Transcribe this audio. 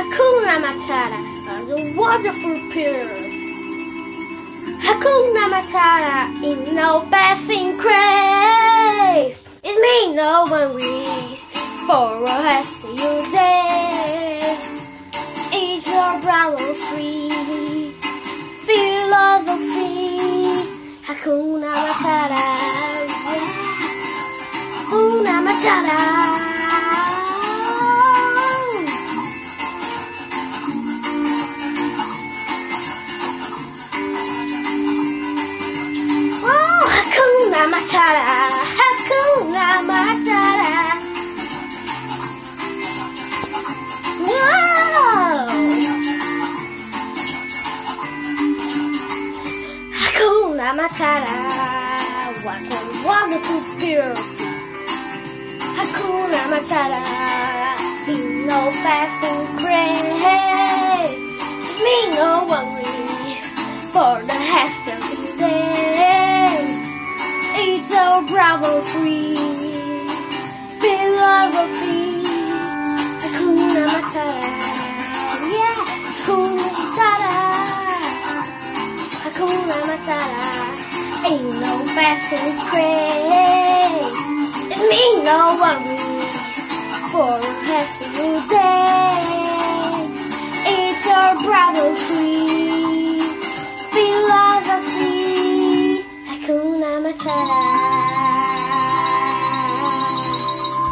Hakuna Matata is a wonderful pill. Hakuna Matata ain't no passing craze. It means no one worries for a happy day. It's your bravo free philosophy. Hakuna Matata. Hakuna Matata. Matata, Hakuna Matata. Whoa! Hakuna Matata, what a wonderful spirit. Hakuna Matata, be no fast and Bravo free, philosophy. Hakuna Matata. Yeah, Hakuna Matata, Hakuna Matata. Ain't no fashion craze, it ain't no worry for a happy day. It's our Bravo free, philosophy. Hakuna Matata.